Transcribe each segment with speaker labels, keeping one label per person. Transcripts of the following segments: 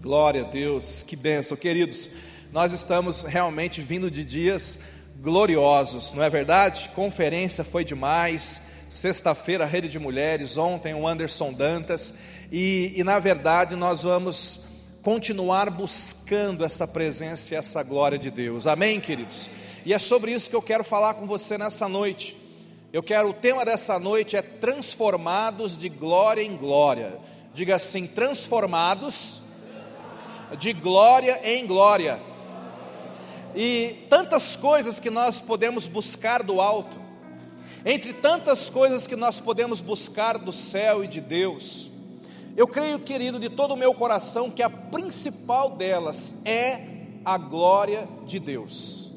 Speaker 1: Glória a Deus, que bênção, queridos. Nós estamos realmente vindo de dias gloriosos, não é verdade? Conferência foi demais. Sexta-feira, Rede de Mulheres, ontem o Anderson Dantas, e, e na verdade nós vamos continuar buscando essa presença e essa glória de Deus, amém, queridos? E é sobre isso que eu quero falar com você nessa noite. Eu quero, o tema dessa noite é transformados de glória em glória. Diga assim: transformados de glória em glória. E tantas coisas que nós podemos buscar do alto, entre tantas coisas que nós podemos buscar do céu e de Deus, eu creio, querido, de todo o meu coração, que a principal delas é a glória de Deus.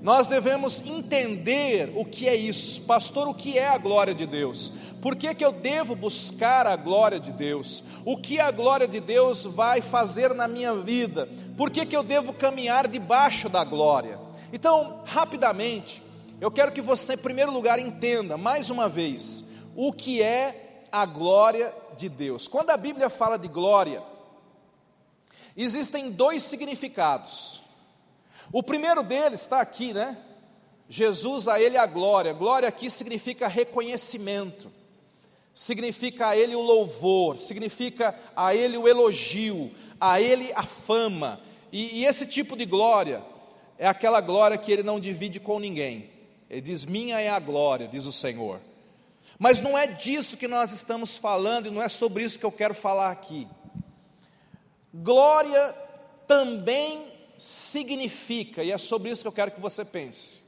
Speaker 1: Nós devemos entender o que é isso, pastor, o que é a glória de Deus? Por que, que eu devo buscar a glória de Deus? O que a glória de Deus vai fazer na minha vida? Por que, que eu devo caminhar debaixo da glória? Então, rapidamente, eu quero que você, em primeiro lugar, entenda mais uma vez o que é a glória de Deus. Quando a Bíblia fala de glória, existem dois significados. O primeiro deles está aqui, né? Jesus a ele a glória. Glória aqui significa reconhecimento, significa a ele o louvor, significa a ele o elogio, a ele a fama. E, e esse tipo de glória é aquela glória que ele não divide com ninguém. Ele diz: Minha é a glória, diz o Senhor. Mas não é disso que nós estamos falando e não é sobre isso que eu quero falar aqui. Glória também significa, e é sobre isso que eu quero que você pense.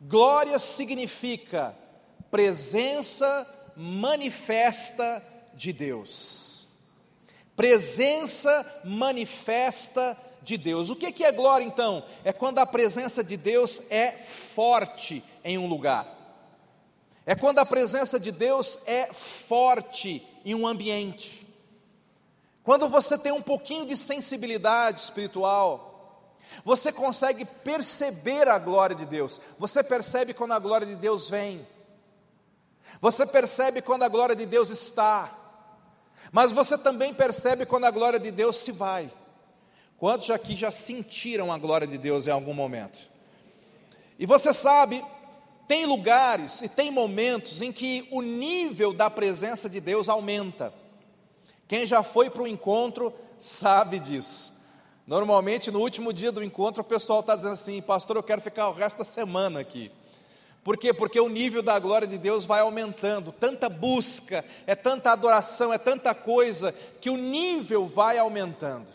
Speaker 1: Glória significa presença manifesta de Deus. Presença manifesta de Deus. O que é glória então? É quando a presença de Deus é forte em um lugar. É quando a presença de Deus é forte em um ambiente. Quando você tem um pouquinho de sensibilidade espiritual, você consegue perceber a glória de Deus. Você percebe quando a glória de Deus vem. Você percebe quando a glória de Deus está. Mas você também percebe quando a glória de Deus se vai. Quantos aqui já sentiram a glória de Deus em algum momento? E você sabe, tem lugares e tem momentos em que o nível da presença de Deus aumenta. Quem já foi para o encontro sabe disso. Normalmente, no último dia do encontro, o pessoal está dizendo assim: Pastor, eu quero ficar o resto da semana aqui. Por quê? Porque o nível da glória de Deus vai aumentando, tanta busca, é tanta adoração, é tanta coisa, que o nível vai aumentando.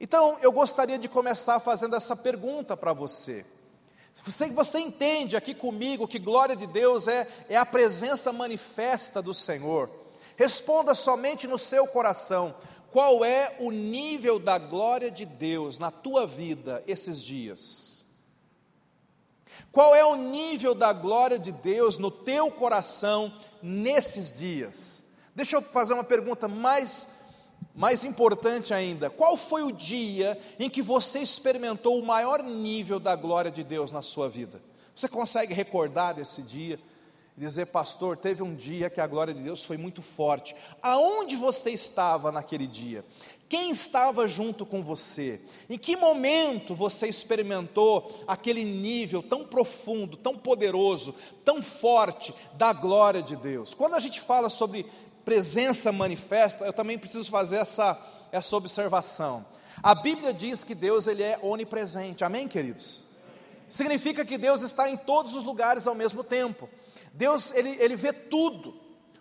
Speaker 1: Então, eu gostaria de começar fazendo essa pergunta para você. Você, você entende aqui comigo que glória de Deus é, é a presença manifesta do Senhor? Responda somente no seu coração: qual é o nível da glória de Deus na tua vida esses dias? Qual é o nível da glória de Deus no teu coração nesses dias? Deixa eu fazer uma pergunta mais mais importante ainda, qual foi o dia em que você experimentou o maior nível da glória de Deus na sua vida? Você consegue recordar desse dia? dizer, pastor, teve um dia que a glória de Deus foi muito forte. Aonde você estava naquele dia? Quem estava junto com você? Em que momento você experimentou aquele nível tão profundo, tão poderoso, tão forte da glória de Deus? Quando a gente fala sobre presença manifesta, eu também preciso fazer essa, essa observação. A Bíblia diz que Deus ele é onipresente, amém, queridos? Significa que Deus está em todos os lugares ao mesmo tempo. Deus, ele, ele vê tudo.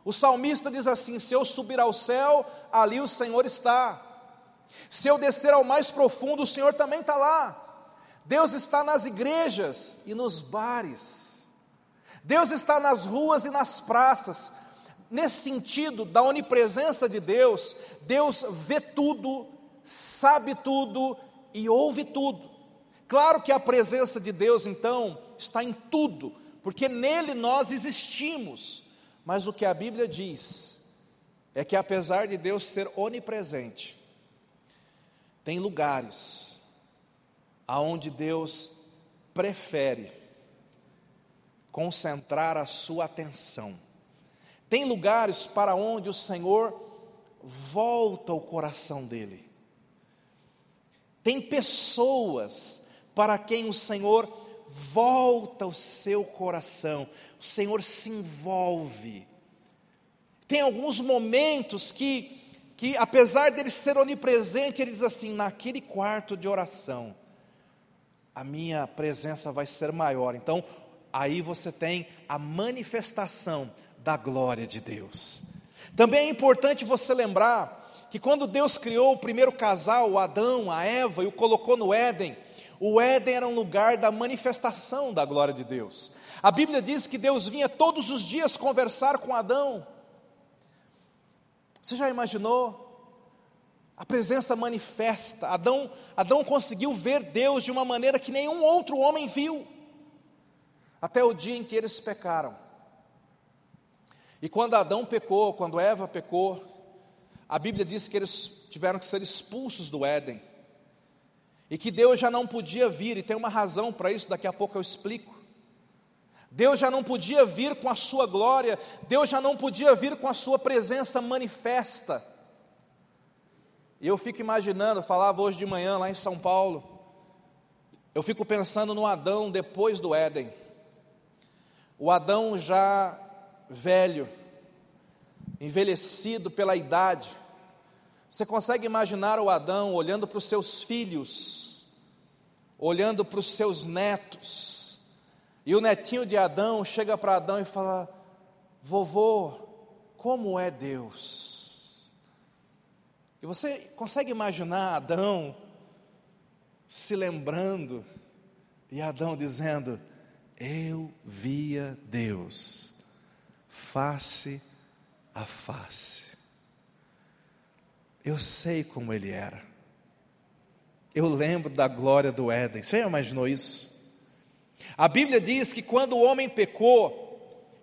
Speaker 1: O salmista diz assim: Se eu subir ao céu, ali o Senhor está. Se eu descer ao mais profundo, o Senhor também está lá. Deus está nas igrejas e nos bares. Deus está nas ruas e nas praças. Nesse sentido da onipresença de Deus, Deus vê tudo, sabe tudo e ouve tudo. Claro que a presença de Deus, então, está em tudo, porque nele nós existimos. Mas o que a Bíblia diz é que apesar de Deus ser onipresente, tem lugares aonde Deus prefere concentrar a sua atenção. Tem lugares para onde o Senhor volta o coração dele. Tem pessoas para quem o Senhor volta o seu coração, o Senhor se envolve. Tem alguns momentos que, que apesar dele ser onipresente, ele diz assim: naquele quarto de oração, a minha presença vai ser maior. Então, aí você tem a manifestação da glória de Deus. Também é importante você lembrar que quando Deus criou o primeiro casal, o Adão, a Eva, e o colocou no Éden, o Éden era um lugar da manifestação da glória de Deus. A Bíblia diz que Deus vinha todos os dias conversar com Adão. Você já imaginou? A presença manifesta. Adão, Adão conseguiu ver Deus de uma maneira que nenhum outro homem viu. Até o dia em que eles pecaram. E quando Adão pecou, quando Eva pecou, a Bíblia diz que eles tiveram que ser expulsos do Éden. E que Deus já não podia vir, e tem uma razão para isso, daqui a pouco eu explico. Deus já não podia vir com a sua glória, Deus já não podia vir com a sua presença manifesta. E eu fico imaginando, falava hoje de manhã lá em São Paulo, eu fico pensando no Adão depois do Éden. O Adão já velho, envelhecido pela idade. Você consegue imaginar o Adão olhando para os seus filhos, olhando para os seus netos, e o netinho de Adão chega para Adão e fala: Vovô, como é Deus? E você consegue imaginar Adão se lembrando, e Adão dizendo: Eu via Deus face a face. Eu sei como ele era. Eu lembro da glória do Éden. Você já imaginou isso? A Bíblia diz que quando o homem pecou,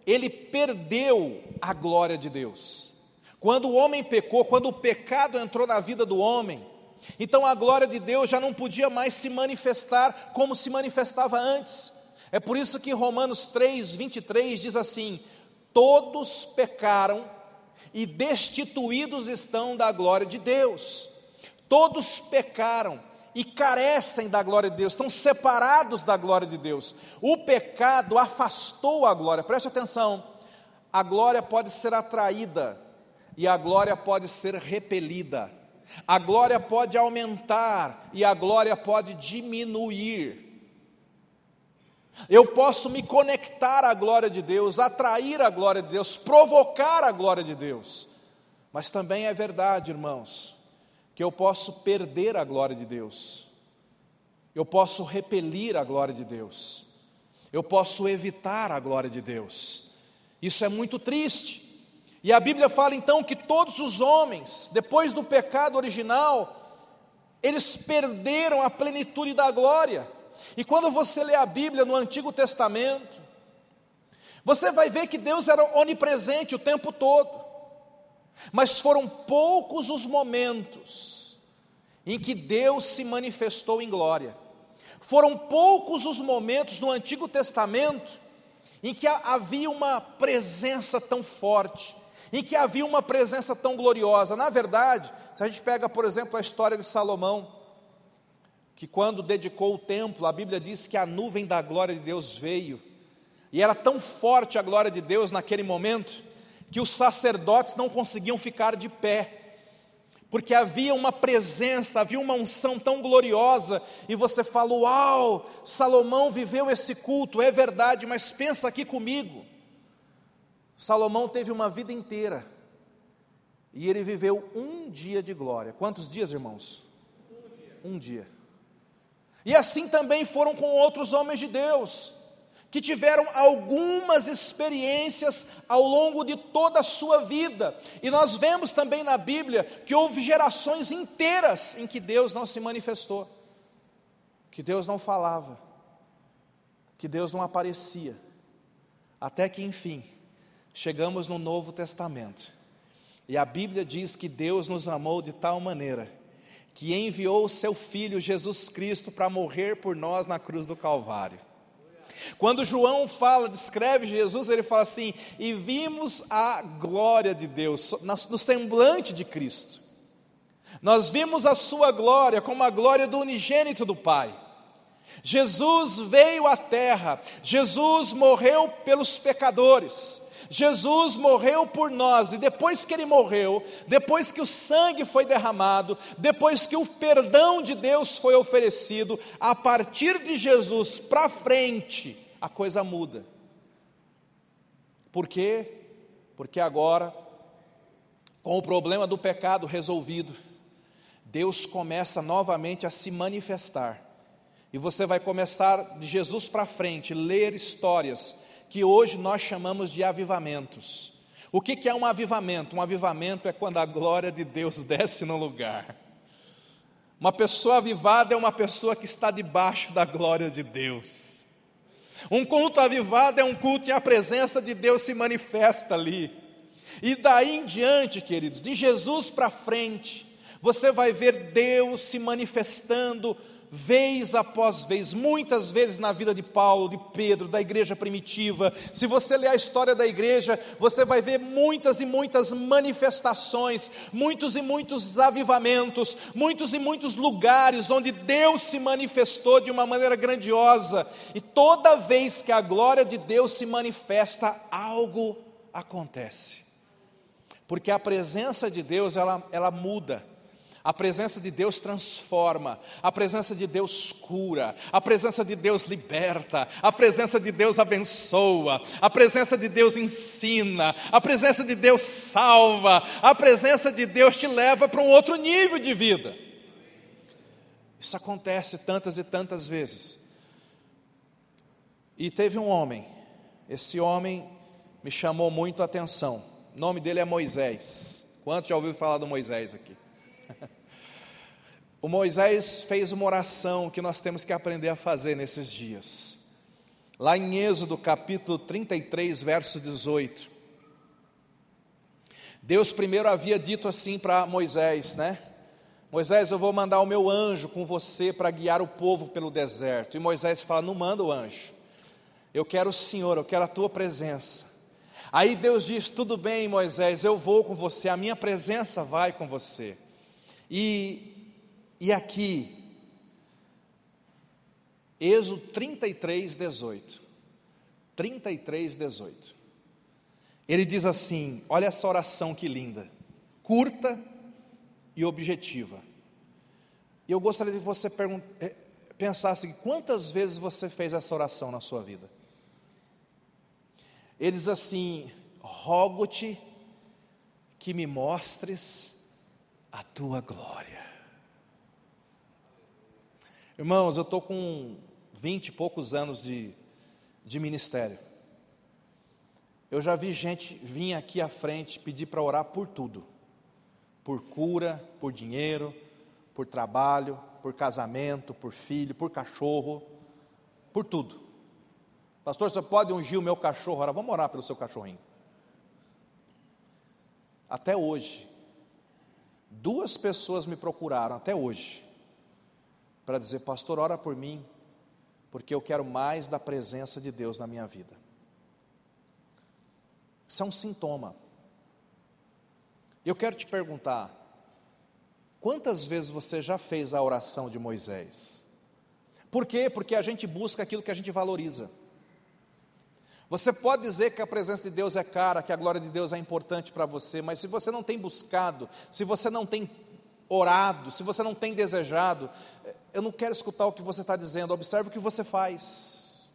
Speaker 1: ele perdeu a glória de Deus. Quando o homem pecou, quando o pecado entrou na vida do homem, então a glória de Deus já não podia mais se manifestar como se manifestava antes. É por isso que Romanos 3, 23 diz assim: Todos pecaram e destituídos estão da glória de Deus. Todos pecaram e carecem da glória de Deus, estão separados da glória de Deus. O pecado afastou a glória, preste atenção. A glória pode ser atraída e a glória pode ser repelida. A glória pode aumentar e a glória pode diminuir. Eu posso me conectar à glória de Deus, atrair a glória de Deus, provocar a glória de Deus. Mas também é verdade, irmãos, que eu posso perder a glória de Deus. Eu posso repelir a glória de Deus. Eu posso evitar a glória de Deus. Isso é muito triste. E a Bíblia fala então que todos os homens, depois do pecado original, eles perderam a plenitude da glória. E quando você lê a Bíblia no Antigo Testamento, você vai ver que Deus era onipresente o tempo todo, mas foram poucos os momentos em que Deus se manifestou em glória. Foram poucos os momentos no Antigo Testamento em que havia uma presença tão forte, em que havia uma presença tão gloriosa. Na verdade, se a gente pega, por exemplo, a história de Salomão, que quando dedicou o templo, a Bíblia diz que a nuvem da glória de Deus veio, e era tão forte a glória de Deus naquele momento, que os sacerdotes não conseguiam ficar de pé, porque havia uma presença, havia uma unção tão gloriosa, e você fala: Uau, Salomão viveu esse culto, é verdade, mas pensa aqui comigo. Salomão teve uma vida inteira, e ele viveu um dia de glória. Quantos dias, irmãos? Um dia. Um dia. E assim também foram com outros homens de Deus, que tiveram algumas experiências ao longo de toda a sua vida. E nós vemos também na Bíblia que houve gerações inteiras em que Deus não se manifestou, que Deus não falava, que Deus não aparecia. Até que enfim, chegamos no Novo Testamento. E a Bíblia diz que Deus nos amou de tal maneira que enviou o seu filho Jesus Cristo para morrer por nós na cruz do Calvário. Quando João fala, descreve Jesus, ele fala assim: e vimos a glória de Deus no semblante de Cristo. Nós vimos a sua glória como a glória do unigênito do Pai. Jesus veio à terra, Jesus morreu pelos pecadores, Jesus morreu por nós, e depois que ele morreu, depois que o sangue foi derramado, depois que o perdão de Deus foi oferecido, a partir de Jesus para frente, a coisa muda. Por quê? Porque agora, com o problema do pecado resolvido, Deus começa novamente a se manifestar. E você vai começar de Jesus para frente, ler histórias que hoje nós chamamos de avivamentos. O que, é um avivamento? Um avivamento é quando a glória de Deus desce no lugar. Uma pessoa avivada é uma pessoa que está debaixo da glória de Deus. Um culto avivado é um culto em a presença de Deus se manifesta ali. E daí em diante, queridos, de Jesus para frente, você vai ver Deus se manifestando vez após vez, muitas vezes na vida de Paulo, de Pedro, da igreja primitiva. Se você ler a história da igreja, você vai ver muitas e muitas manifestações, muitos e muitos avivamentos, muitos e muitos lugares onde Deus se manifestou de uma maneira grandiosa. E toda vez que a glória de Deus se manifesta, algo acontece. Porque a presença de Deus, ela, ela muda a presença de Deus transforma, a presença de Deus cura, a presença de Deus liberta, a presença de Deus abençoa, a presença de Deus ensina, a presença de Deus salva, a presença de Deus te leva para um outro nível de vida. Isso acontece tantas e tantas vezes. E teve um homem, esse homem me chamou muito a atenção. O nome dele é Moisés. Quantos já ouviu falar do Moisés aqui? O Moisés fez uma oração que nós temos que aprender a fazer nesses dias. Lá em Êxodo capítulo 33, verso 18. Deus primeiro havia dito assim para Moisés, né? Moisés, eu vou mandar o meu anjo com você para guiar o povo pelo deserto. E Moisés fala: Não manda o anjo, eu quero o Senhor, eu quero a tua presença. Aí Deus diz: Tudo bem, Moisés, eu vou com você, a minha presença vai com você. E, e aqui, Êxodo 33, 18. 33, 18. Ele diz assim: olha essa oração que linda, curta e objetiva. E eu gostaria de você eh, pensasse quantas vezes você fez essa oração na sua vida. Ele diz assim: rogo-te que me mostres a tua glória. Irmãos, eu estou com vinte e poucos anos de, de ministério. Eu já vi gente vir aqui à frente pedir para orar por tudo: por cura, por dinheiro, por trabalho, por casamento, por filho, por cachorro, por tudo. Pastor, você pode ungir o meu cachorro? Ora, vamos orar pelo seu cachorrinho. Até hoje, Duas pessoas me procuraram até hoje para dizer: Pastor, ora por mim, porque eu quero mais da presença de Deus na minha vida. Isso é um sintoma. Eu quero te perguntar: quantas vezes você já fez a oração de Moisés? Por quê? Porque a gente busca aquilo que a gente valoriza. Você pode dizer que a presença de Deus é cara, que a glória de Deus é importante para você, mas se você não tem buscado, se você não tem orado, se você não tem desejado, eu não quero escutar o que você está dizendo, observe o que você faz.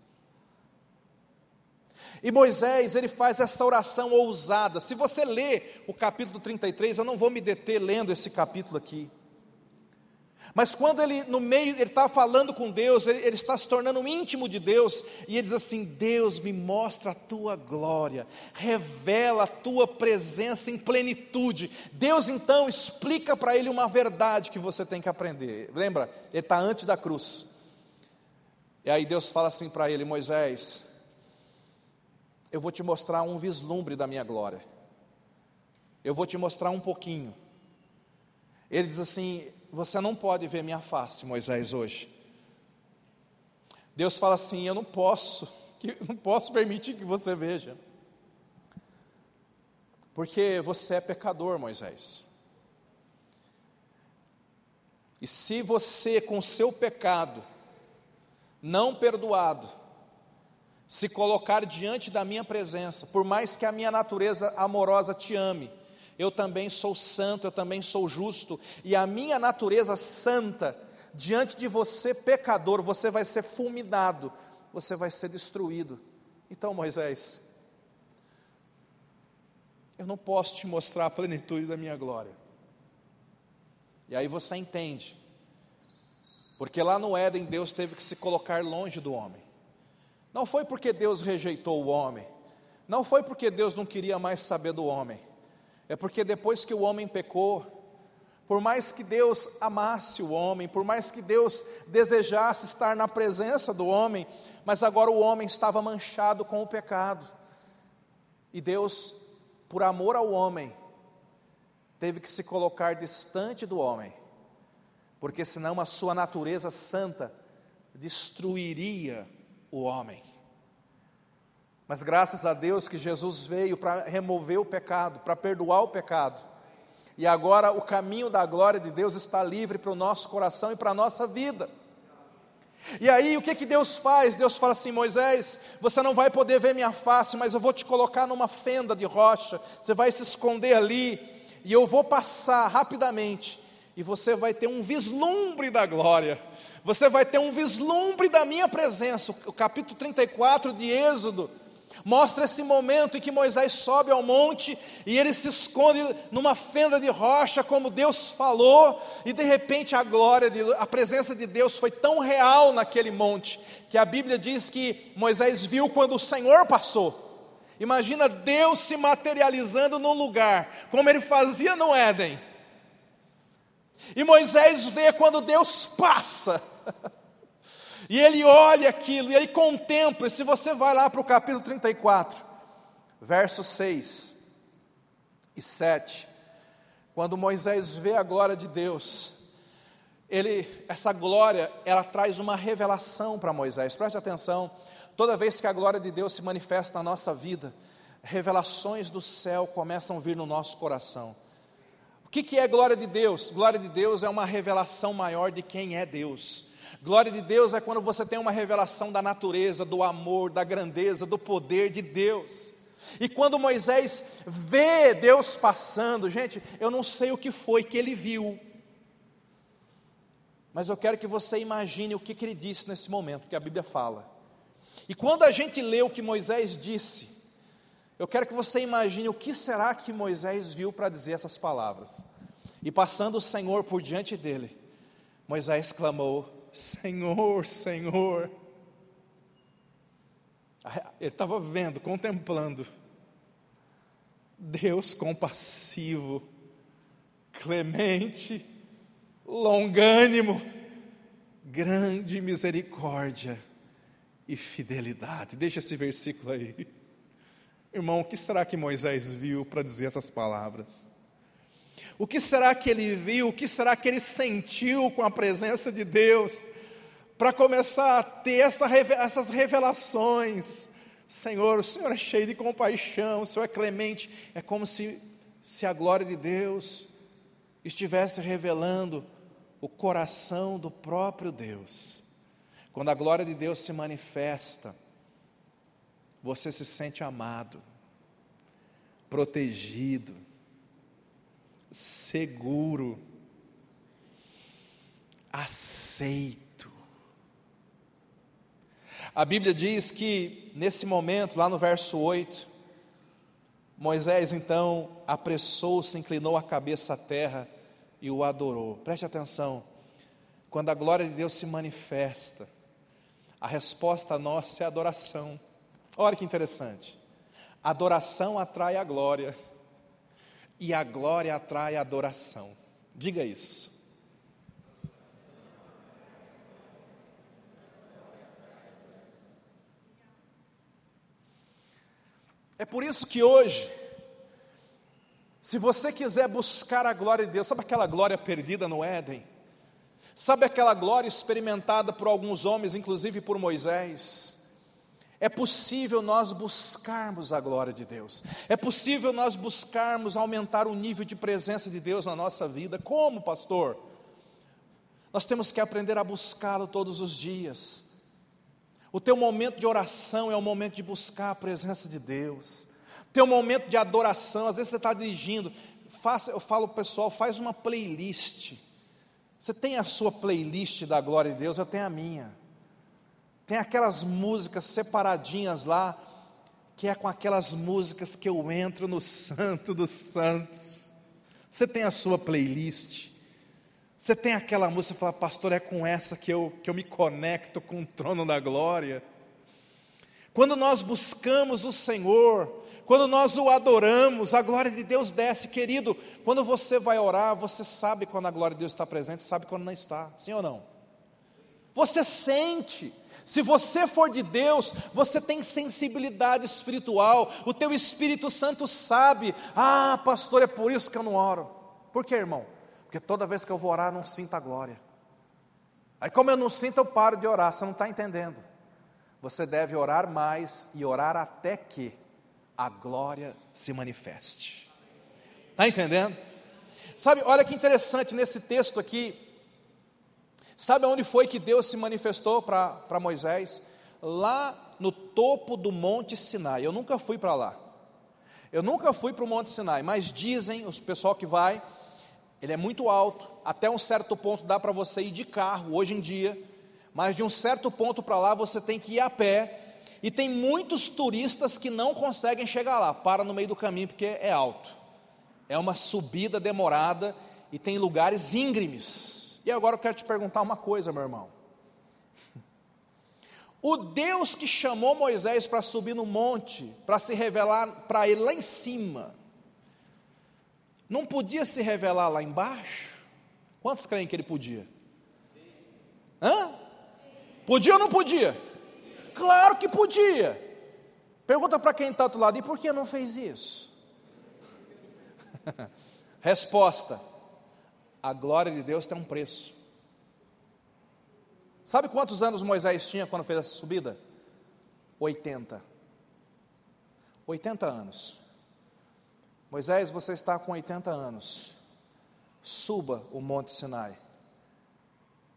Speaker 1: E Moisés, ele faz essa oração ousada. Se você ler o capítulo 33, eu não vou me deter lendo esse capítulo aqui. Mas quando ele, no meio, ele está falando com Deus, ele, ele, está se tornando íntimo de Deus, e ele diz assim: Deus, me mostra a tua glória, revela a tua presença em plenitude. Deus então explica para ele uma verdade que você tem que aprender. Lembra? Ele está antes da cruz. E aí Deus fala assim para ele: Moisés, eu vou te mostrar um vislumbre da minha glória, eu vou te mostrar um pouquinho. Ele diz assim: você não pode ver minha face, Moisés, hoje. Deus fala assim: Eu não posso, não posso permitir que você veja, porque você é pecador, Moisés. E se você, com seu pecado, não perdoado, se colocar diante da minha presença, por mais que a minha natureza amorosa te ame, eu também sou santo, eu também sou justo, e a minha natureza santa, diante de você, pecador, você vai ser fulminado, você vai ser destruído. Então, Moisés, eu não posso te mostrar a plenitude da minha glória. E aí você entende, porque lá no Éden Deus teve que se colocar longe do homem. Não foi porque Deus rejeitou o homem, não foi porque Deus não queria mais saber do homem, é porque depois que o homem pecou, por mais que Deus amasse o homem, por mais que Deus desejasse estar na presença do homem, mas agora o homem estava manchado com o pecado. E Deus, por amor ao homem, teve que se colocar distante do homem, porque senão a sua natureza santa destruiria o homem. Mas graças a Deus que Jesus veio para remover o pecado, para perdoar o pecado. E agora o caminho da glória de Deus está livre para o nosso coração e para a nossa vida. E aí o que, que Deus faz? Deus fala assim: Moisés, você não vai poder ver minha face, mas eu vou te colocar numa fenda de rocha, você vai se esconder ali, e eu vou passar rapidamente, e você vai ter um vislumbre da glória, você vai ter um vislumbre da minha presença. O capítulo 34 de Êxodo Mostra esse momento em que Moisés sobe ao monte e ele se esconde numa fenda de rocha, como Deus falou, e de repente a glória, de, a presença de Deus foi tão real naquele monte, que a Bíblia diz que Moisés viu quando o Senhor passou. Imagina Deus se materializando no lugar, como ele fazia no Éden. E Moisés vê quando Deus passa. E ele olha aquilo, e ele contempla, e se você vai lá para o capítulo 34, versos 6 e 7, quando Moisés vê a glória de Deus, ele, essa glória, ela traz uma revelação para Moisés, preste atenção, toda vez que a glória de Deus se manifesta na nossa vida, revelações do céu começam a vir no nosso coração. O que, que é glória de Deus? Glória de Deus é uma revelação maior de quem é Deus. Glória de Deus é quando você tem uma revelação da natureza, do amor, da grandeza, do poder de Deus. E quando Moisés vê Deus passando, gente, eu não sei o que foi que ele viu, mas eu quero que você imagine o que, que ele disse nesse momento, que a Bíblia fala. E quando a gente lê o que Moisés disse, eu quero que você imagine o que será que Moisés viu para dizer essas palavras. E passando o Senhor por diante dele, Moisés clamou: Senhor, Senhor. Ele estava vendo, contemplando. Deus compassivo, clemente, longânimo, grande misericórdia e fidelidade. Deixa esse versículo aí. Irmão, o que será que Moisés viu para dizer essas palavras? O que será que ele viu? O que será que ele sentiu com a presença de Deus? Para começar a ter essa, essas revelações. Senhor, o Senhor é cheio de compaixão, o Senhor é clemente. É como se, se a glória de Deus estivesse revelando o coração do próprio Deus. Quando a glória de Deus se manifesta, você se sente amado, protegido, seguro, aceito. A Bíblia diz que nesse momento, lá no verso 8, Moisés então apressou-se, inclinou a cabeça à terra e o adorou. Preste atenção, quando a glória de Deus se manifesta, a resposta nossa é adoração. Olha que interessante. Adoração atrai a glória e a glória atrai adoração. Diga isso. É por isso que hoje, se você quiser buscar a glória de Deus, sabe aquela glória perdida no Éden? Sabe aquela glória experimentada por alguns homens, inclusive por Moisés? É possível nós buscarmos a glória de Deus, é possível nós buscarmos aumentar o nível de presença de Deus na nossa vida. Como, pastor? Nós temos que aprender a buscá-lo todos os dias. O teu momento de oração é o momento de buscar a presença de Deus. O teu momento de adoração, às vezes você está dirigindo, faça, eu falo pessoal, faz uma playlist. Você tem a sua playlist da glória de Deus, eu tenho a minha. Tem aquelas músicas separadinhas lá, que é com aquelas músicas que eu entro no Santo dos Santos. Você tem a sua playlist. Você tem aquela música que fala, pastor, é com essa que eu, que eu me conecto com o trono da glória. Quando nós buscamos o Senhor, quando nós o adoramos, a glória de Deus desce, querido. Quando você vai orar, você sabe quando a glória de Deus está presente, sabe quando não está, sim ou não? Você sente. Se você for de Deus, você tem sensibilidade espiritual, o teu Espírito Santo sabe, ah, pastor, é por isso que eu não oro. Por quê, irmão? Porque toda vez que eu vou orar, eu não sinto a glória. Aí, como eu não sinto, eu paro de orar, você não está entendendo. Você deve orar mais e orar até que a glória se manifeste. Está entendendo? Sabe, olha que interessante nesse texto aqui, Sabe onde foi que Deus se manifestou para Moisés? Lá no topo do Monte Sinai. Eu nunca fui para lá. Eu nunca fui para o Monte Sinai, mas dizem, os pessoal que vai, ele é muito alto, até um certo ponto dá para você ir de carro hoje em dia, mas de um certo ponto para lá você tem que ir a pé, e tem muitos turistas que não conseguem chegar lá, para no meio do caminho porque é alto. É uma subida demorada e tem lugares íngremes. E agora eu quero te perguntar uma coisa, meu irmão. O Deus que chamou Moisés para subir no monte, para se revelar para ele lá em cima, não podia se revelar lá embaixo? Quantos creem que ele podia? Hã? Podia ou não podia? Claro que podia. Pergunta para quem está do outro lado, e por que não fez isso? Resposta: a glória de Deus tem um preço. Sabe quantos anos Moisés tinha quando fez essa subida? 80. 80 anos. Moisés, você está com 80 anos. Suba o Monte Sinai.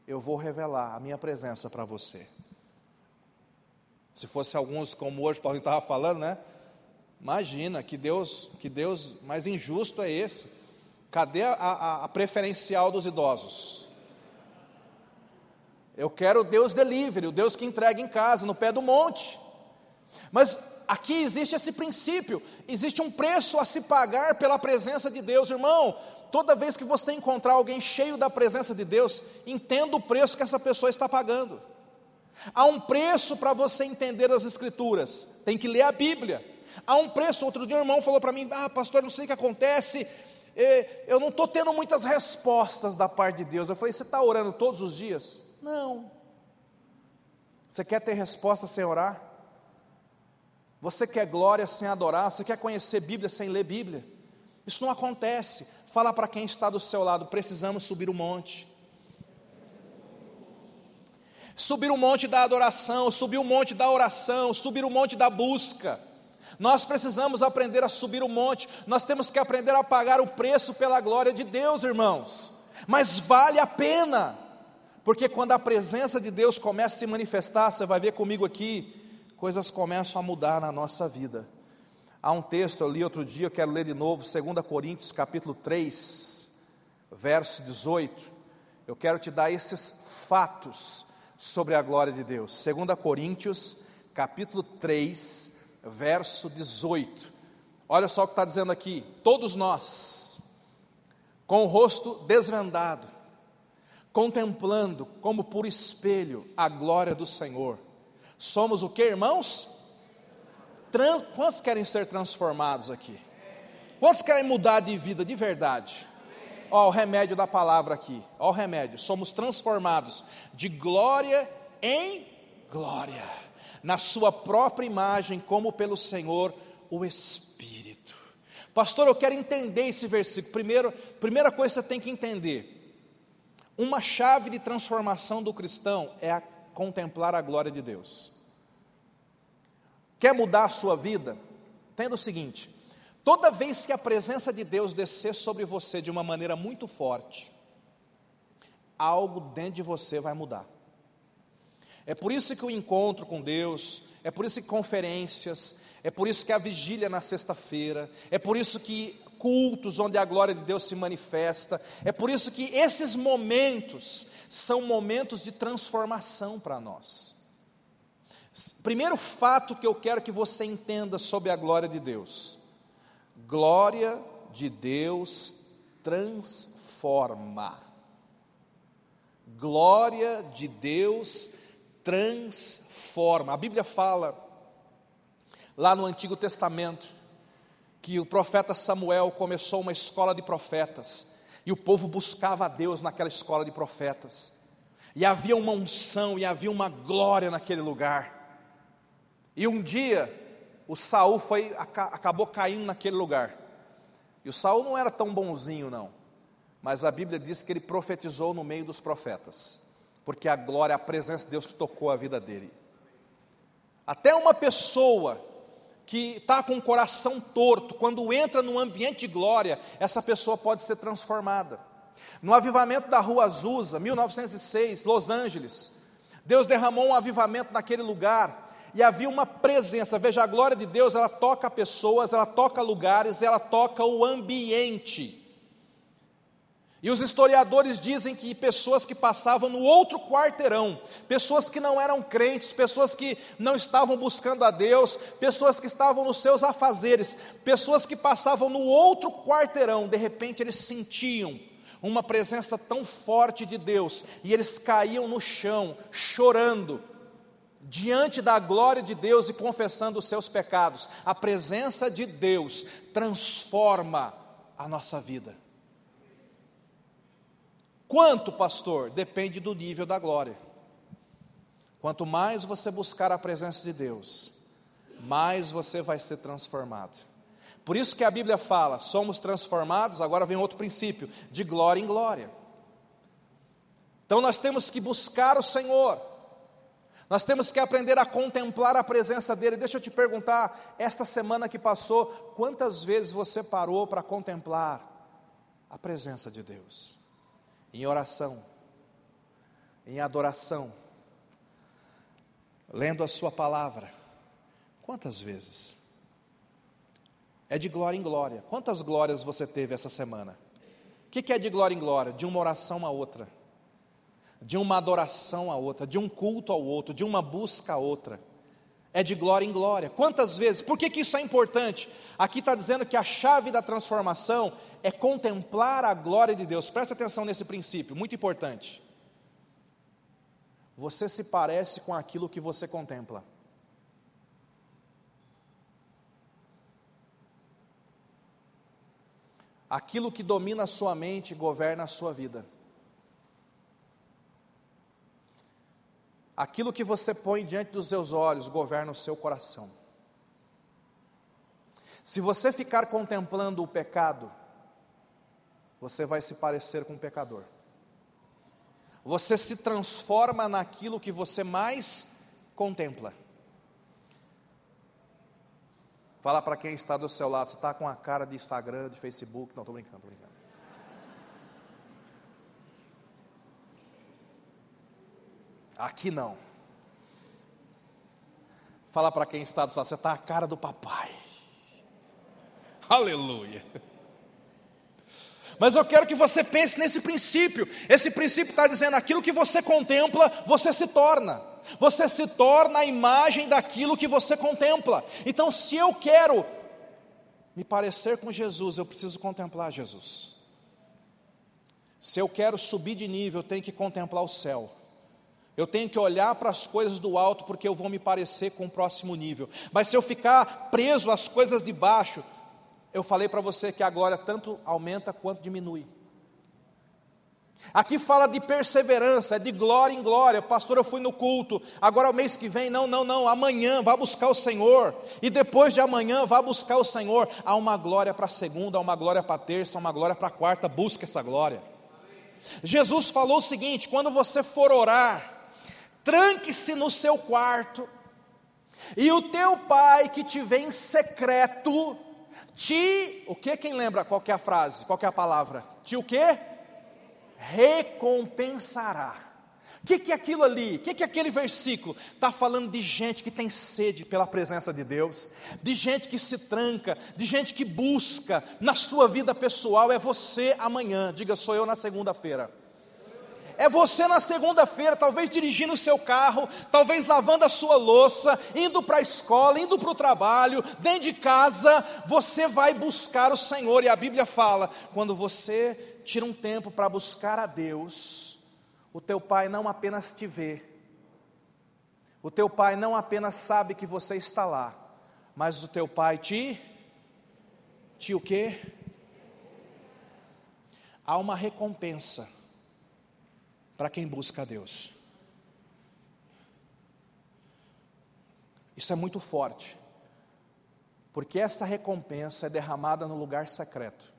Speaker 1: Eu vou revelar a minha presença para você. Se fosse alguns como hoje Paulo estava falando, né? Imagina que Deus, que Deus mais injusto é esse. Cadê a, a, a preferencial dos idosos? Eu quero o Deus delivery, o Deus que entrega em casa, no pé do monte. Mas aqui existe esse princípio, existe um preço a se pagar pela presença de Deus, irmão. Toda vez que você encontrar alguém cheio da presença de Deus, entenda o preço que essa pessoa está pagando. Há um preço para você entender as Escrituras, tem que ler a Bíblia. Há um preço. Outro dia um irmão falou para mim: Ah, pastor, não sei o que acontece, eu não estou tendo muitas respostas da parte de Deus. Eu falei, você está orando todos os dias? Não. Você quer ter resposta sem orar? Você quer glória sem adorar? Você quer conhecer Bíblia sem ler Bíblia? Isso não acontece. Fala para quem está do seu lado, precisamos subir o monte. Subir o monte da adoração, subir o monte da oração, subir o monte da busca. Nós precisamos aprender a subir o monte, nós temos que aprender a pagar o preço pela glória de Deus, irmãos. Mas vale a pena, porque quando a presença de Deus começa a se manifestar, você vai ver comigo aqui, coisas começam a mudar na nossa vida. Há um texto, eu li outro dia, eu quero ler de novo, 2 Coríntios capítulo 3, verso 18. Eu quero te dar esses fatos sobre a glória de Deus. 2 Coríntios capítulo 3, verso 18. Olha só o que está dizendo aqui: todos nós, com o rosto desvendado, contemplando como por espelho a glória do Senhor, somos o que, irmãos? Tran Quantos querem ser transformados aqui? Quantos querem mudar de vida de verdade? Ó, o remédio da palavra aqui, ó, o remédio. Somos transformados de glória em glória na sua própria imagem, como pelo Senhor o Espírito. Pastor, eu quero entender esse versículo. Primeiro, primeira coisa que você tem que entender: Uma chave de transformação do cristão é a contemplar a glória de Deus. Quer mudar a sua vida? Entenda o seguinte: toda vez que a presença de Deus descer sobre você de uma maneira muito forte, algo dentro de você vai mudar. É por isso que o encontro com Deus, é por isso que conferências, é por isso que a vigília na sexta-feira, é por isso que cultos onde a glória de Deus se manifesta, é por isso que esses momentos são momentos de transformação para nós. Primeiro fato que eu quero que você entenda sobre a glória de Deus: glória de Deus transforma. Glória de Deus transforma. A Bíblia fala, lá no Antigo Testamento, que o profeta Samuel começou uma escola de profetas, e o povo buscava a Deus naquela escola de profetas, e havia uma unção e havia uma glória naquele lugar. E um dia o Saul foi acabou caindo naquele lugar. E o Saul não era tão bonzinho não, mas a Bíblia diz que ele profetizou no meio dos profetas, porque a glória, a presença de Deus que tocou a vida dele. Até uma pessoa que está com o coração torto, quando entra num ambiente de glória, essa pessoa pode ser transformada. No avivamento da Rua Azusa, 1906, Los Angeles, Deus derramou um avivamento naquele lugar e havia uma presença. Veja, a glória de Deus, ela toca pessoas, ela toca lugares, ela toca o ambiente. E os historiadores dizem que pessoas que passavam no outro quarteirão, pessoas que não eram crentes, pessoas que não estavam buscando a Deus, pessoas que estavam nos seus afazeres, pessoas que passavam no outro quarteirão, de repente eles sentiam uma presença tão forte de Deus e eles caíam no chão, chorando, diante da glória de Deus e confessando os seus pecados. A presença de Deus transforma a nossa vida. Quanto, pastor? Depende do nível da glória. Quanto mais você buscar a presença de Deus, mais você vai ser transformado. Por isso que a Bíblia fala, somos transformados, agora vem outro princípio, de glória em glória. Então nós temos que buscar o Senhor, nós temos que aprender a contemplar a presença dEle. Deixa eu te perguntar, esta semana que passou, quantas vezes você parou para contemplar a presença de Deus? Em oração, em adoração, lendo a Sua palavra. Quantas vezes? É de glória em glória. Quantas glórias você teve essa semana? O que é de glória em glória? De uma oração a outra, de uma adoração a outra, de um culto ao outro, de uma busca a outra é de glória em glória. Quantas vezes? Por que, que isso é importante? Aqui está dizendo que a chave da transformação é contemplar a glória de Deus. Preste atenção nesse princípio, muito importante. Você se parece com aquilo que você contempla. Aquilo que domina a sua mente governa a sua vida. Aquilo que você põe diante dos seus olhos governa o seu coração. Se você ficar contemplando o pecado, você vai se parecer com um pecador. Você se transforma naquilo que você mais contempla. Fala para quem está do seu lado, você está com a cara de Instagram, de Facebook, não estou brincando, estou brincando. Aqui não. Fala para quem está do seu lado, você está a cara do papai. Aleluia. Mas eu quero que você pense nesse princípio. Esse princípio está dizendo: aquilo que você contempla, você se torna. Você se torna a imagem daquilo que você contempla. Então, se eu quero me parecer com Jesus, eu preciso contemplar Jesus. Se eu quero subir de nível, eu tenho que contemplar o céu. Eu tenho que olhar para as coisas do alto porque eu vou me parecer com o próximo nível. Mas se eu ficar preso às coisas de baixo, eu falei para você que a glória tanto aumenta quanto diminui. Aqui fala de perseverança, é de glória em glória. Pastor, eu fui no culto, agora o mês que vem, não, não, não, amanhã vá buscar o Senhor, e depois de amanhã vá buscar o Senhor. Há uma glória para a segunda, há uma glória para a terça, há uma glória para a quarta, busca essa glória. Jesus falou o seguinte: quando você for orar, tranque-se no seu quarto, e o teu pai que te vê em secreto, te, o que quem lembra qual é a frase, qual é a palavra? Te o que? Recompensará. O que, que é aquilo ali? O que, que é aquele versículo? Está falando de gente que tem sede pela presença de Deus, de gente que se tranca, de gente que busca na sua vida pessoal. É você amanhã, diga, sou eu na segunda-feira. É você na segunda-feira, talvez dirigindo o seu carro, talvez lavando a sua louça, indo para a escola, indo para o trabalho, dentro de casa, você vai buscar o Senhor. E a Bíblia fala: quando você tira um tempo para buscar a Deus, o teu pai não apenas te vê, o teu pai não apenas sabe que você está lá, mas o teu pai te te o quê? Há uma recompensa para quem busca a Deus. Isso é muito forte, porque essa recompensa é derramada no lugar secreto.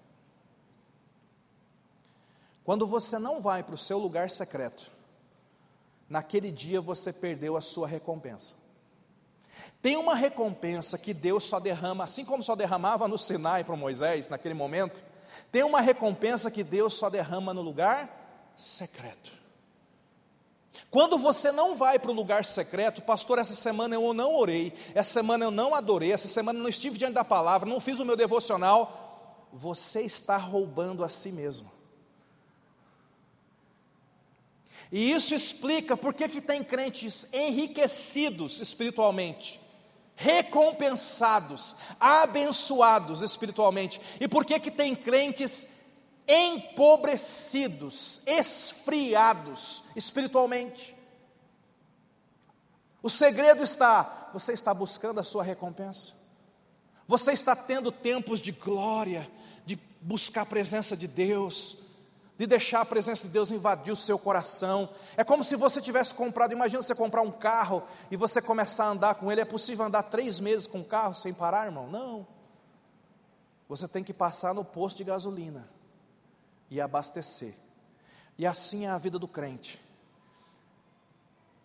Speaker 1: Quando você não vai para o seu lugar secreto, naquele dia você perdeu a sua recompensa. Tem uma recompensa que Deus só derrama, assim como só derramava no Sinai para Moisés naquele momento, tem uma recompensa que Deus só derrama no lugar secreto. Quando você não vai para o lugar secreto, pastor, essa semana eu não orei, essa semana eu não adorei, essa semana eu não estive diante da palavra, não fiz o meu devocional, você está roubando a si mesmo. E isso explica por que, que tem crentes enriquecidos espiritualmente, recompensados, abençoados espiritualmente, e por que, que tem crentes empobrecidos, esfriados espiritualmente. O segredo está: você está buscando a sua recompensa, você está tendo tempos de glória, de buscar a presença de Deus, de deixar a presença de Deus invadir o seu coração. É como se você tivesse comprado, imagina você comprar um carro e você começar a andar com ele. É possível andar três meses com o carro sem parar, irmão? Não. Você tem que passar no posto de gasolina e abastecer. E assim é a vida do crente.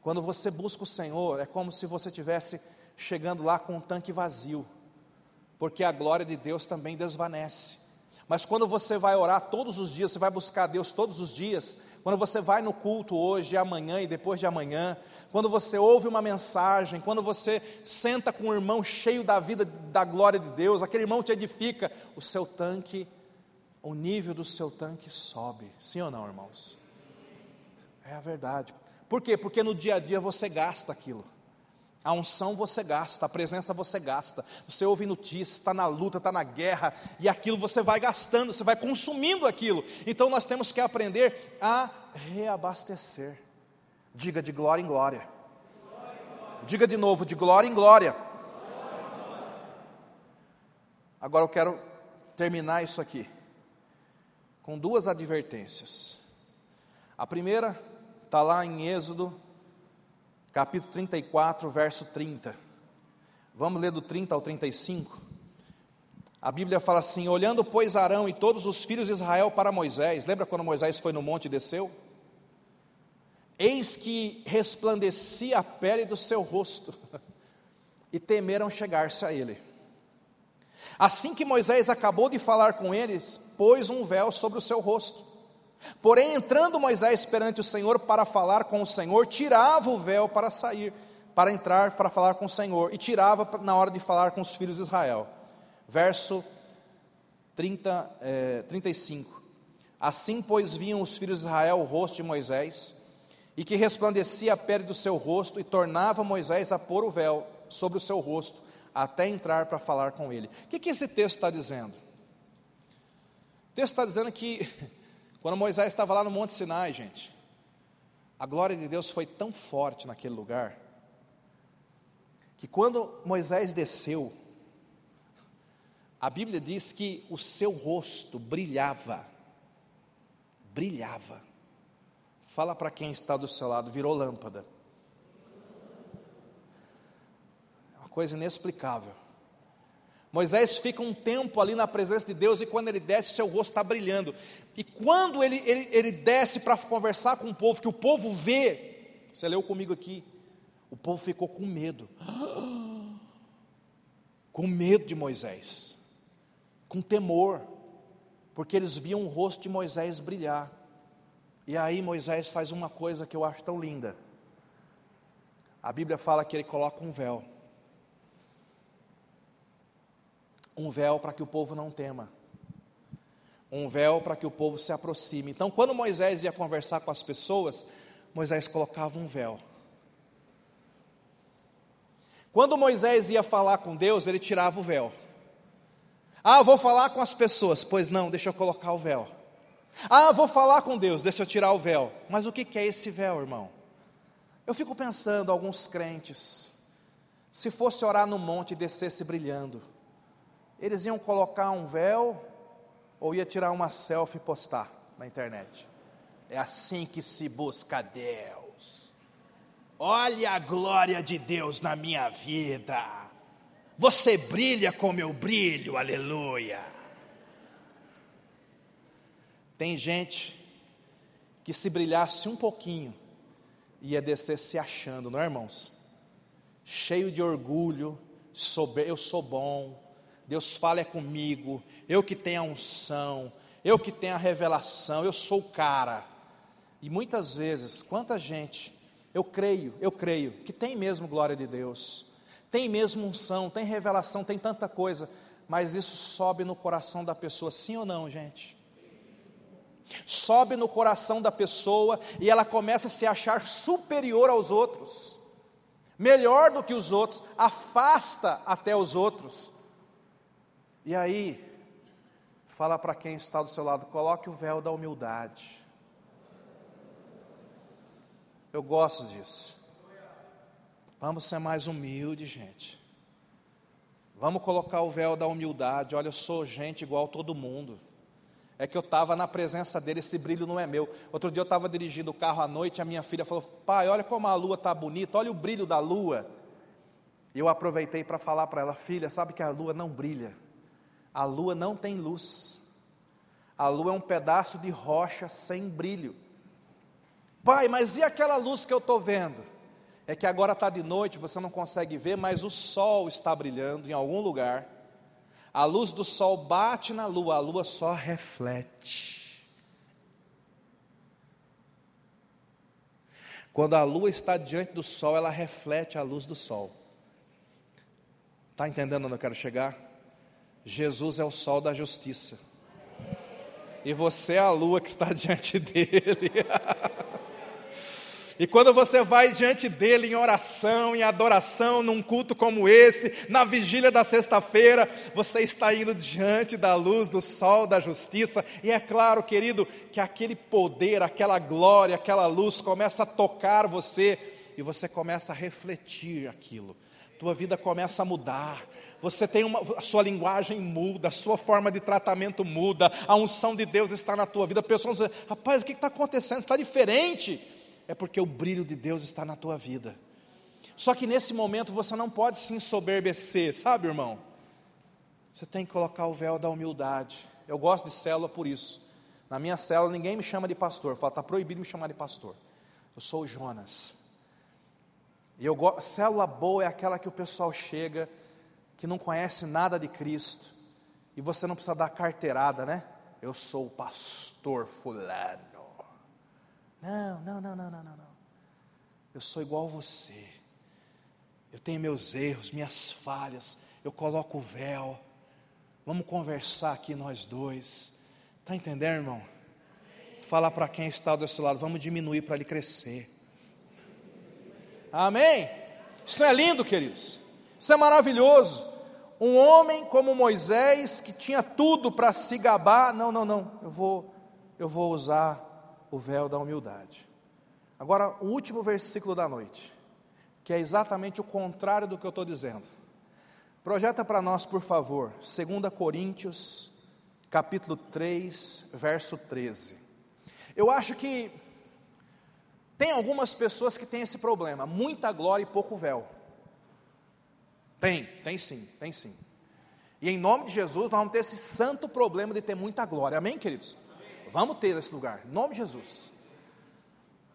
Speaker 1: Quando você busca o Senhor, é como se você tivesse chegando lá com um tanque vazio, porque a glória de Deus também desvanece. Mas quando você vai orar todos os dias, você vai buscar Deus todos os dias, quando você vai no culto hoje, amanhã e depois de amanhã, quando você ouve uma mensagem, quando você senta com um irmão cheio da vida, da glória de Deus, aquele irmão te edifica, o seu tanque o nível do seu tanque sobe. Sim ou não, irmãos? É a verdade. Por quê? Porque no dia a dia você gasta aquilo. A unção você gasta, a presença você gasta. Você ouve notícias, está na luta, está na guerra, e aquilo você vai gastando, você vai consumindo aquilo. Então nós temos que aprender a reabastecer. Diga de glória em glória. Diga de novo, de glória em glória. Agora eu quero terminar isso aqui com duas advertências. A primeira está lá em Êxodo, capítulo 34, verso 30. Vamos ler do 30 ao 35. A Bíblia fala assim: Olhando, pois, Arão e todos os filhos de Israel para Moisés, lembra quando Moisés foi no monte e desceu? Eis que resplandecia a pele do seu rosto, e temeram chegar-se a ele. Assim que Moisés acabou de falar com eles, pôs um véu sobre o seu rosto. Porém, entrando Moisés perante o Senhor para falar com o Senhor, tirava o véu para sair, para entrar para falar com o Senhor, e tirava na hora de falar com os filhos de Israel. Verso 30, é, 35. Assim, pois, viam os filhos de Israel o rosto de Moisés, e que resplandecia a pele do seu rosto, e tornava Moisés a pôr o véu sobre o seu rosto, até entrar para falar com ele. O que, que esse texto está dizendo? O texto está dizendo que, quando Moisés estava lá no Monte Sinai, gente, a glória de Deus foi tão forte naquele lugar, que quando Moisés desceu, a Bíblia diz que o seu rosto brilhava, brilhava. Fala para quem está do seu lado, virou lâmpada. Coisa inexplicável. Moisés fica um tempo ali na presença de Deus e quando ele desce, seu rosto está brilhando. E quando ele, ele, ele desce para conversar com o povo, que o povo vê, você leu comigo aqui, o povo ficou com medo, com medo de Moisés, com temor, porque eles viam o rosto de Moisés brilhar. E aí Moisés faz uma coisa que eu acho tão linda. A Bíblia fala que ele coloca um véu. Um véu para que o povo não tema. Um véu para que o povo se aproxime. Então, quando Moisés ia conversar com as pessoas, Moisés colocava um véu. Quando Moisés ia falar com Deus, ele tirava o véu. Ah, vou falar com as pessoas. Pois não, deixa eu colocar o véu. Ah, vou falar com Deus, deixa eu tirar o véu. Mas o que é esse véu, irmão? Eu fico pensando, alguns crentes, se fosse orar no monte e descesse brilhando, eles iam colocar um véu ou ia tirar uma selfie e postar na internet. É assim que se busca Deus. Olha a glória de Deus na minha vida. Você brilha como eu brilho, aleluia. Tem gente que se brilhasse um pouquinho, ia descer se achando, não é, irmãos? Cheio de orgulho, sober, eu sou bom, Deus fala é comigo, eu que tenho a unção, eu que tenho a revelação, eu sou o cara. E muitas vezes, quanta gente, eu creio, eu creio, que tem mesmo glória de Deus, tem mesmo unção, tem revelação, tem tanta coisa, mas isso sobe no coração da pessoa, sim ou não, gente? sobe no coração da pessoa e ela começa a se achar superior aos outros, melhor do que os outros, afasta até os outros. E aí, fala para quem está do seu lado: coloque o véu da humildade. Eu gosto disso. Vamos ser mais humildes, gente. Vamos colocar o véu da humildade. Olha, eu sou gente igual todo mundo é que eu estava na presença dele, esse brilho não é meu. Outro dia eu estava dirigindo o carro à noite, a minha filha falou: Pai, olha como a lua está bonita, olha o brilho da lua. E eu aproveitei para falar para ela: Filha, sabe que a lua não brilha, a lua não tem luz, a lua é um pedaço de rocha sem brilho. Pai, mas e aquela luz que eu estou vendo? É que agora está de noite, você não consegue ver, mas o sol está brilhando em algum lugar a luz do sol bate na lua, a lua só reflete. Quando a lua está diante do sol, ela reflete a luz do sol. Está entendendo onde eu quero chegar? Jesus é o sol da justiça. E você é a lua que está diante dele. E quando você vai diante dele em oração, em adoração, num culto como esse, na vigília da sexta-feira, você está indo diante da luz do sol da justiça, e é claro, querido, que aquele poder, aquela glória, aquela luz começa a tocar você, e você começa a refletir aquilo. Tua vida começa a mudar, você tem uma, a sua linguagem muda, a sua forma de tratamento muda, a unção de Deus está na tua vida. Pessoas dizem, rapaz, o que está acontecendo? Está diferente é porque o brilho de Deus está na tua vida. Só que nesse momento você não pode se ensoberbecer, sabe, irmão? Você tem que colocar o véu da humildade. Eu gosto de célula por isso. Na minha célula ninguém me chama de pastor. Fala, está proibido me chamar de pastor. Eu sou o Jonas. E eu gosto, célula boa é aquela que o pessoal chega, que não conhece nada de Cristo, e você não precisa dar carteirada, né? Eu sou o pastor fulano. Não, não, não, não, não, não. Eu sou igual você. Eu tenho meus erros, minhas falhas. Eu coloco o véu. Vamos conversar aqui nós dois. Está entendendo, irmão? Fala para quem está desse lado. Vamos diminuir para ele crescer. Amém? Isso não é lindo, queridos? Isso é maravilhoso. Um homem como Moisés, que tinha tudo para se gabar, não, não, não, eu vou, eu vou usar o véu da humildade. Agora, o último versículo da noite, que é exatamente o contrário do que eu estou dizendo. Projeta para nós, por favor, 2 Coríntios, capítulo 3, verso 13. Eu acho que tem algumas pessoas que têm esse problema, muita glória e pouco véu. Tem, tem sim, tem sim. E em nome de Jesus, nós vamos ter esse santo problema de ter muita glória. Amém, queridos? Amém. Vamos ter esse lugar, em nome de Jesus.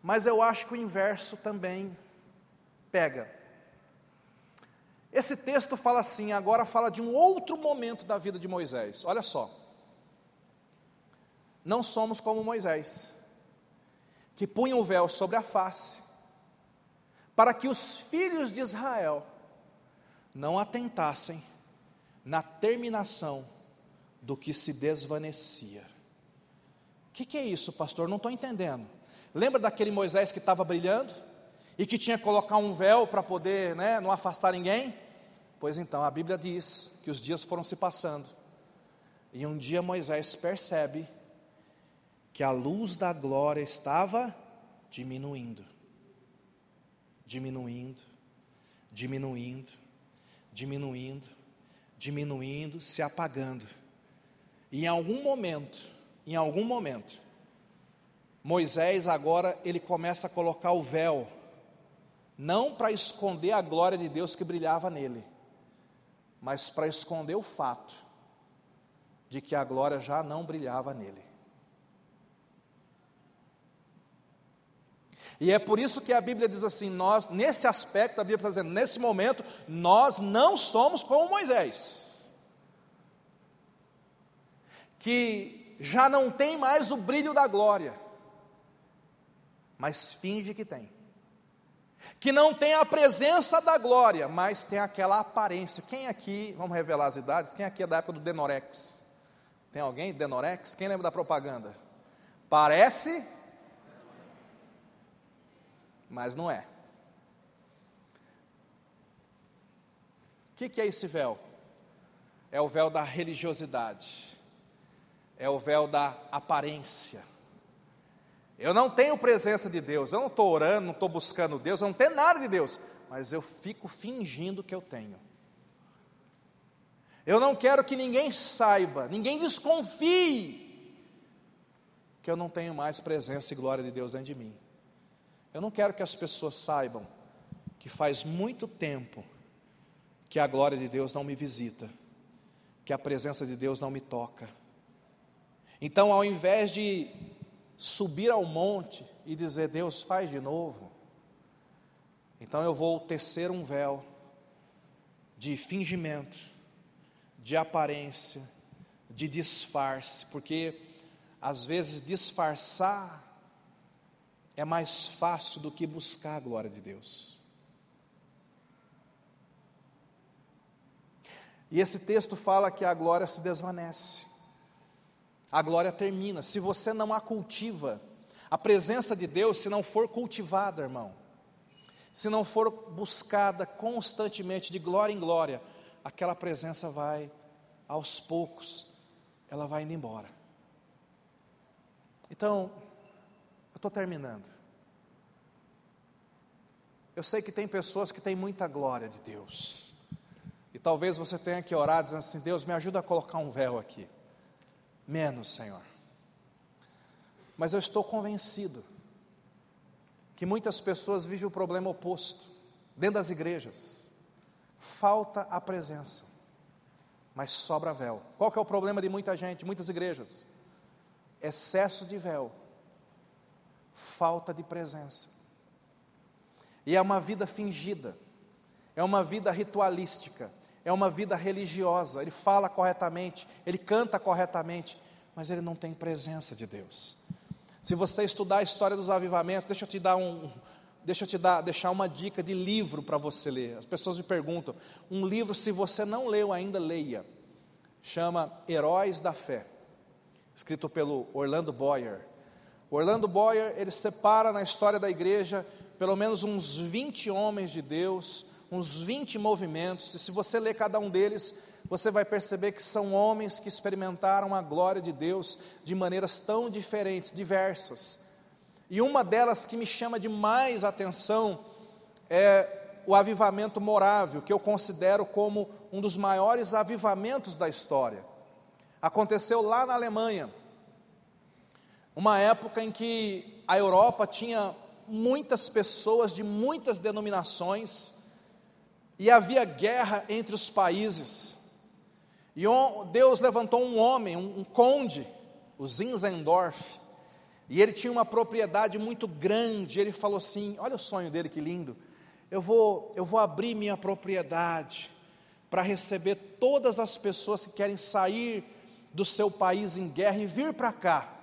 Speaker 1: Mas eu acho que o inverso também pega. Esse texto fala assim, agora fala de um outro momento da vida de Moisés. Olha só. Não somos como Moisés, que punha o véu sobre a face, para que os filhos de Israel não atentassem na terminação do que se desvanecia. O que, que, é isso, pastor? Não estou entendendo. Lembra daquele Moisés que estava brilhando e que tinha que colocar um véu para poder né, não afastar ninguém? Pois então, a Bíblia diz que os dias foram se passando e um dia Moisés percebe que a luz da glória estava diminuindo, diminuindo, diminuindo, diminuindo, diminuindo, se apagando. E em algum momento, em algum momento, Moisés agora ele começa a colocar o véu, não para esconder a glória de Deus que brilhava nele, mas para esconder o fato de que a glória já não brilhava nele. E é por isso que a Bíblia diz assim: nós, nesse aspecto, a Bíblia está dizendo, nesse momento, nós não somos como Moisés, que já não tem mais o brilho da glória, mas finge que tem, que não tem a presença da glória, mas tem aquela aparência. Quem aqui, vamos revelar as idades, quem aqui é da época do Denorex? Tem alguém? Denorex? Quem lembra da propaganda? Parece mas não é. O que, que é esse véu? É o véu da religiosidade, é o véu da aparência. Eu não tenho presença de Deus, eu não estou orando, não estou buscando Deus, eu não tenho nada de Deus, mas eu fico fingindo que eu tenho. Eu não quero que ninguém saiba, ninguém desconfie que eu não tenho mais presença e glória de Deus dentro de mim. Eu não quero que as pessoas saibam que faz muito tempo que a glória de Deus não me visita, que a presença de Deus não me toca. Então, ao invés de subir ao monte e dizer, Deus faz de novo, então eu vou tecer um véu de fingimento, de aparência, de disfarce, porque às vezes disfarçar é mais fácil do que buscar a glória de Deus. E esse texto fala que a glória se desvanece, a glória termina. Se você não a cultiva, a presença de Deus, se não for cultivada, irmão, se não for buscada constantemente de glória em glória, aquela presença vai, aos poucos, ela vai indo embora. Então, estou terminando. Eu sei que tem pessoas que têm muita glória de Deus. E talvez você tenha que orar dizendo assim: Deus, me ajuda a colocar um véu aqui. Menos, Senhor. Mas eu estou convencido que muitas pessoas vivem o problema oposto, dentro das igrejas. Falta a presença, mas sobra véu. Qual que é o problema de muita gente, muitas igrejas? Excesso de véu falta de presença. E é uma vida fingida, é uma vida ritualística, é uma vida religiosa. Ele fala corretamente, ele canta corretamente, mas ele não tem presença de Deus. Se você estudar a história dos avivamentos, deixa eu te dar um, deixa eu te dar, deixar uma dica de livro para você ler. As pessoas me perguntam, um livro se você não leu ainda, leia. Chama Heróis da Fé, escrito pelo Orlando Boyer. Orlando Boyer, ele separa na história da igreja pelo menos uns 20 homens de Deus, uns 20 movimentos, e se você ler cada um deles, você vai perceber que são homens que experimentaram a glória de Deus de maneiras tão diferentes, diversas. E uma delas que me chama demais atenção é o avivamento morável, que eu considero como um dos maiores avivamentos da história. Aconteceu lá na Alemanha, uma época em que a Europa tinha muitas pessoas de muitas denominações e havia guerra entre os países. E Deus levantou um homem, um, conde, o Zinzendorf, e ele tinha uma propriedade muito grande. Ele falou assim: Olha o sonho dele, que lindo. Eu vou, eu vou abrir minha propriedade para receber todas as pessoas que querem sair do seu país em guerra e vir para cá.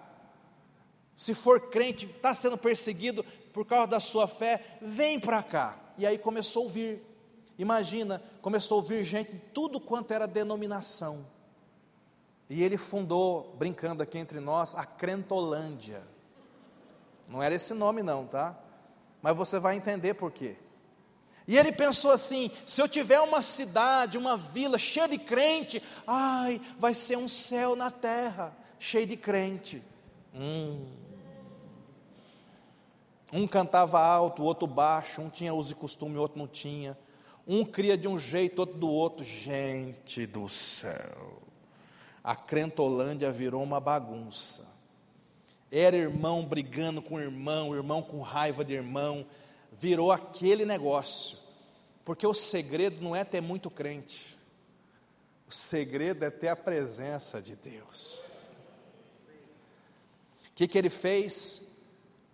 Speaker 1: Se for crente, está sendo perseguido por causa da sua fé, vem para cá. E aí começou a vir. Imagina, começou a vir gente de tudo quanto era denominação. E ele fundou, brincando aqui entre nós, a Crentolândia. Não era esse nome não, tá? Mas você vai entender por quê. E ele pensou assim: se eu tiver uma cidade, uma vila cheia de crente, ai, vai ser um céu na terra, cheio de crente. Hum. Um cantava alto, o outro baixo, um tinha uso e costume, o outro não tinha. Um cria de um jeito, outro do outro. Gente do céu. A Crentolândia virou uma bagunça. Era irmão brigando com irmão, irmão com raiva de irmão virou aquele negócio. Porque o segredo não é ter muito crente, o segredo é ter a presença de Deus. O que, que ele fez?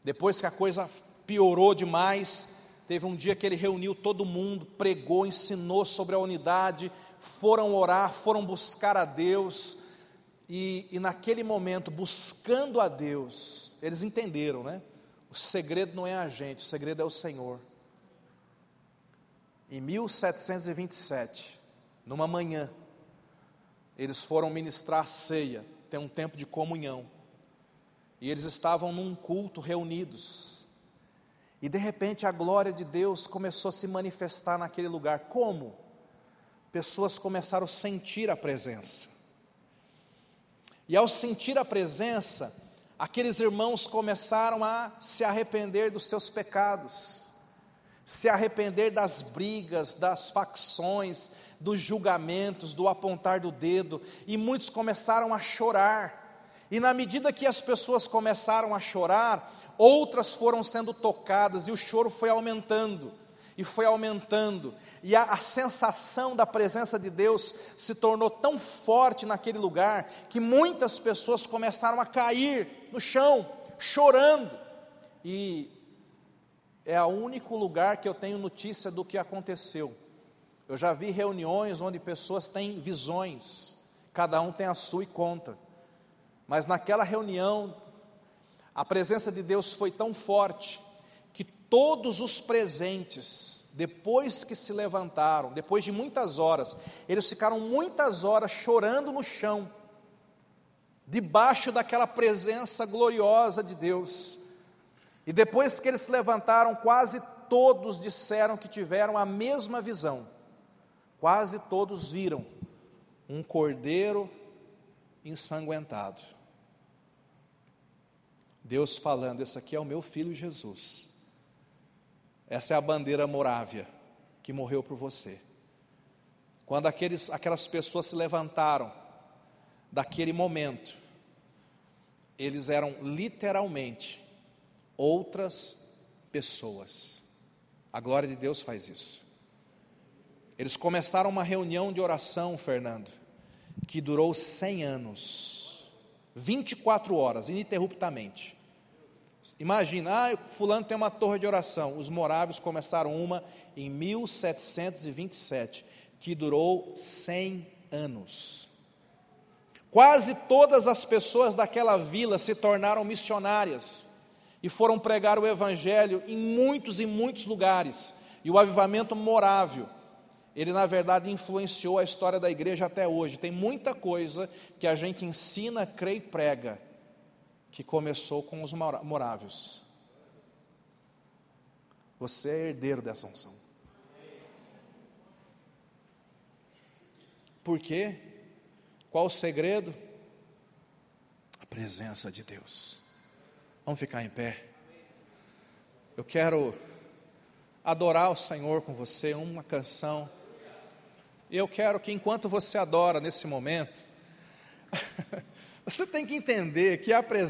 Speaker 1: Depois que a coisa piorou demais, teve um dia que ele reuniu todo mundo, pregou, ensinou sobre a unidade, foram orar, foram buscar a Deus, e, e naquele momento, buscando a Deus, eles entenderam, né? O segredo não é a gente, o segredo é o Senhor. Em 1727, numa manhã, eles foram ministrar a ceia, tem um tempo de comunhão. E eles estavam num culto reunidos. E de repente a glória de Deus começou a se manifestar naquele lugar. Como? Pessoas começaram a sentir a presença. E ao sentir a presença, aqueles irmãos começaram a se arrepender dos seus pecados, se arrepender das brigas, das facções, dos julgamentos, do apontar do dedo, e muitos começaram a chorar. E na medida que as pessoas começaram a chorar, outras foram sendo tocadas e o choro foi aumentando e foi aumentando, e a, a, sensação da presença de Deus se tornou tão forte naquele lugar, que muitas pessoas começaram a cair no chão, chorando, e é o único lugar que eu tenho notícia do que aconteceu. Eu já vi reuniões onde pessoas têm visões, cada um tem a sua e conta, mas naquela reunião, a presença de Deus foi tão forte, todos os presentes, depois que se levantaram, depois de muitas horas, eles ficaram muitas horas chorando no chão, debaixo daquela presença gloriosa de Deus. E depois que eles se levantaram, quase todos disseram que tiveram a mesma visão. Quase todos viram um cordeiro ensanguentado. Deus falando: Esse aqui é o meu filho Jesus essa é a bandeira morávia que morreu por você. Quando aqueles, aquelas pessoas se levantaram daquele momento, eles eram literalmente outras pessoas. A glória de Deus faz isso. Eles começaram uma reunião de oração, Fernando, que durou 100 anos, 24 horas, ininterruptamente. Imagina, ah, fulano tem uma torre de oração. Os moráveis começaram uma em 1727, que durou 100 anos. Quase todas as pessoas daquela vila se tornaram missionárias e foram pregar o evangelho em muitos e muitos lugares. E o avivamento morável, ele na verdade influenciou a história da igreja até hoje. Tem muita coisa que a gente ensina, crê e prega que começou com os moráveis. Você é herdeiro dessa unção. Por quê? Qual o segredo? A presença de Deus. Vamos ficar em pé. Eu quero adorar o Senhor com você, uma canção. Eu quero que enquanto você adora nesse momento, você tem que entender que a presença